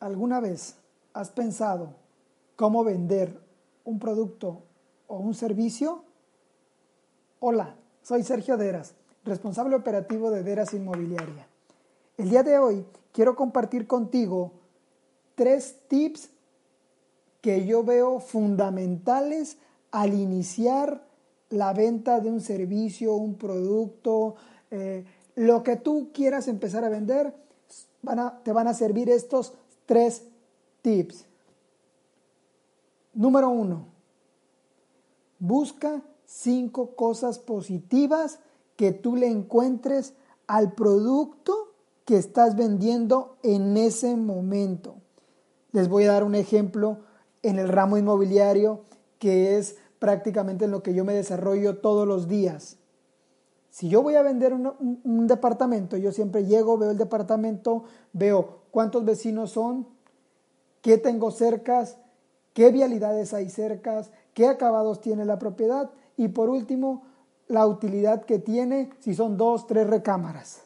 ¿Alguna vez has pensado cómo vender un producto o un servicio? Hola, soy Sergio Deras, responsable operativo de Deras Inmobiliaria. El día de hoy quiero compartir contigo tres tips que yo veo fundamentales al iniciar la venta de un servicio, un producto, eh, lo que tú quieras empezar a vender, te van a servir estos tres tips. Número uno, busca cinco cosas positivas que tú le encuentres al producto que estás vendiendo en ese momento. Les voy a dar un ejemplo en el ramo inmobiliario que es prácticamente en lo que yo me desarrollo todos los días. Si yo voy a vender un, departamento, yo siempre llego, veo el departamento, veo cuántos vecinos son, qué tengo cercas, qué vialidades hay cercas, qué acabados tiene la propiedad y por último la utilidad que tiene si son dos, tres recámaras.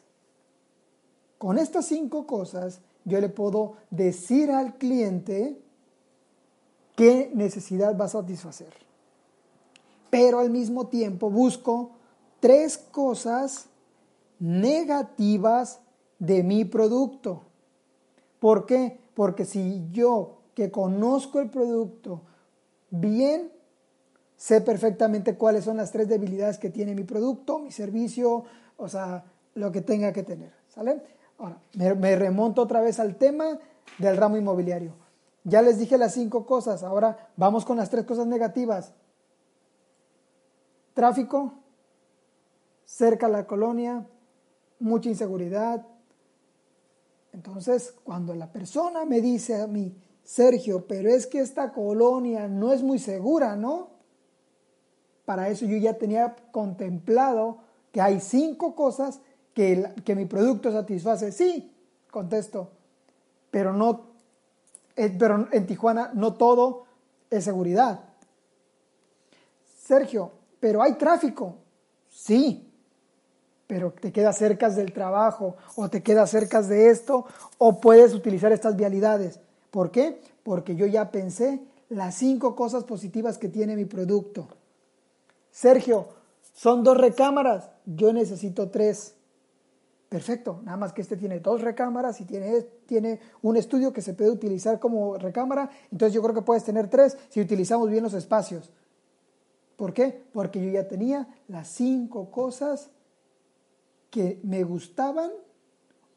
Con estas cinco cosas yo le puedo decir al cliente qué necesidad va a satisfacer. Pero al mismo tiempo busco tres cosas negativas de mi producto. ¿Por qué? Porque si yo que conozco el producto bien, sé perfectamente cuáles son las tres debilidades que tiene mi producto, mi servicio, o sea, lo que tenga que tener. ¿Sale? Ahora, me, me remonto otra vez al tema del ramo inmobiliario. Ya les dije las cinco cosas, ahora vamos con las tres cosas negativas. Tráfico, cerca la colonia, mucha inseguridad, entonces, cuando la persona me dice a mí, Sergio, pero es que esta colonia no es muy segura, ¿no? Para eso yo ya tenía contemplado que hay cinco cosas que, que mi producto satisface. Sí, contesto, pero no, eh, pero en Tijuana no todo es seguridad. Sergio, pero hay tráfico. Sí, pero te quedas cerca del trabajo o te quedas cerca de esto o puedes utilizar estas vialidades. ¿Por qué? Porque yo ya pensé las cinco cosas positivas que tiene mi producto. Sergio, son dos recámaras, yo necesito tres. Perfecto, nada más que este tiene dos recámaras y tiene, tiene un estudio que se puede utilizar como recámara, entonces yo creo que puedes tener tres si utilizamos bien los espacios. ¿Por qué? Porque yo ya tenía las cinco cosas que me gustaban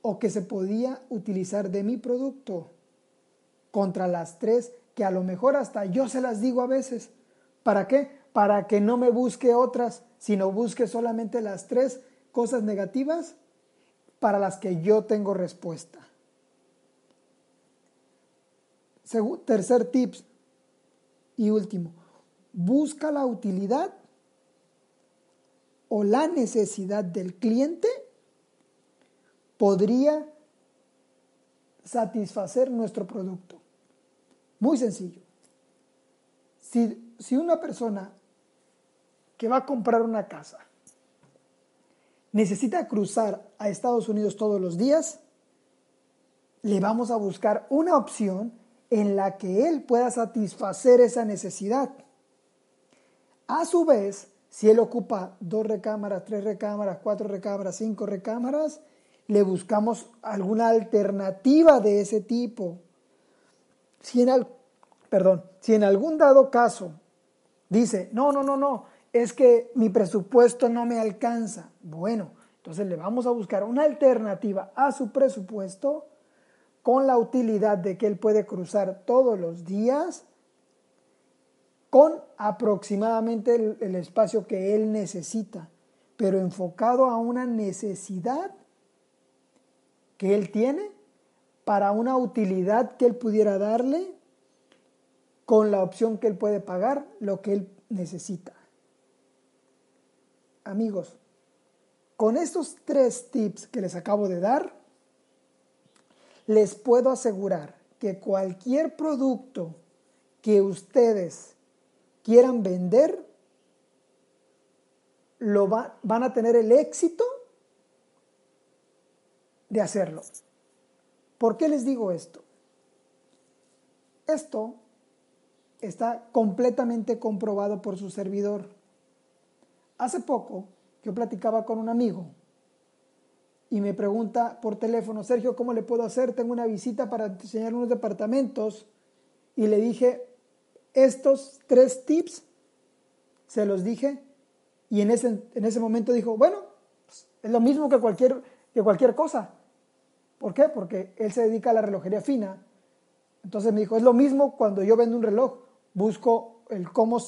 o que se podía utilizar de mi producto contra las tres que a lo mejor hasta yo se las digo a veces. ¿Para qué? Para que no me busque otras, sino busque solamente las tres cosas negativas para las que yo tengo respuesta. tercer tips y último, busca la utilidad o la necesidad del cliente podría satisfacer nuestro producto. Muy sencillo. Si, si, una persona que va a comprar una casa necesita cruzar a Estados Unidos todos los días, le vamos a buscar una opción en la que él pueda satisfacer esa necesidad. A su vez, si él ocupa dos recámaras, tres recámaras, cuatro recámaras, cinco recámaras, le buscamos alguna alternativa de ese tipo. Si en, algún dado caso dice, no, no, no, no, es que mi presupuesto no me alcanza, bueno, entonces le vamos a buscar una alternativa a su presupuesto con la utilidad de que él puede cruzar todos los días con aproximadamente el, espacio que él necesita, pero enfocado a una necesidad que él tiene para una utilidad que él pudiera darle con la opción que él puede pagar lo que él necesita. Amigos, con estos tres tips que les acabo de dar, les puedo asegurar que cualquier producto que ustedes quieran vender, lo van a tener el éxito de hacerlo. ¿Por qué les digo esto? Esto está completamente comprobado por su servidor. Hace poco yo platicaba con un amigo y me pregunta por teléfono, Sergio, ¿cómo le puedo hacer? Tengo una visita para enseñar unos departamentos y le dije, estos tres tips, se los dije y en ese, en ese momento dijo, bueno, pues, es lo mismo que cualquier, que cualquier cosa. ¿Por qué? Porque él se dedica a la relojería fina. Entonces me dijo, es lo mismo cuando yo vendo un reloj, busco el cómo,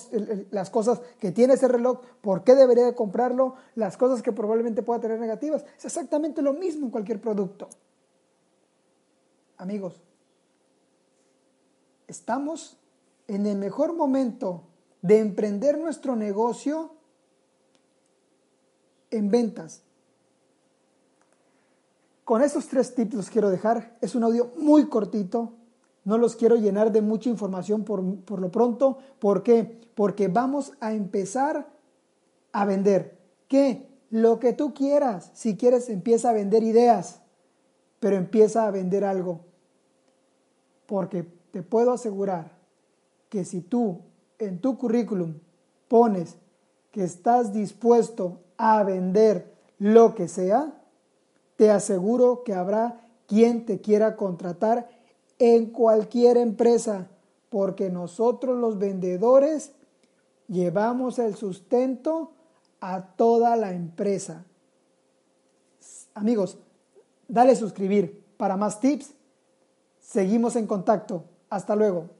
las cosas que tiene ese reloj, por qué debería de comprarlo, las cosas que probablemente pueda tener negativas. Es exactamente lo mismo en cualquier producto. Amigos, estamos en el mejor momento de emprender nuestro negocio en ventas. Con estos tres tips los quiero dejar. Es un audio muy cortito. No los quiero llenar de mucha información por, por lo pronto. ¿Por qué? Porque vamos a empezar a vender. ¿Qué? Lo que tú quieras. Si quieres, empieza a vender ideas. Pero empieza a vender algo. Porque te puedo asegurar que si tú en tu currículum pones que estás dispuesto a vender lo que sea, te aseguro que habrá quien te quiera contratar en cualquier empresa, porque nosotros los vendedores llevamos el sustento a toda la empresa. Amigos, dale suscribir para más tips. Seguimos en contacto. Hasta luego.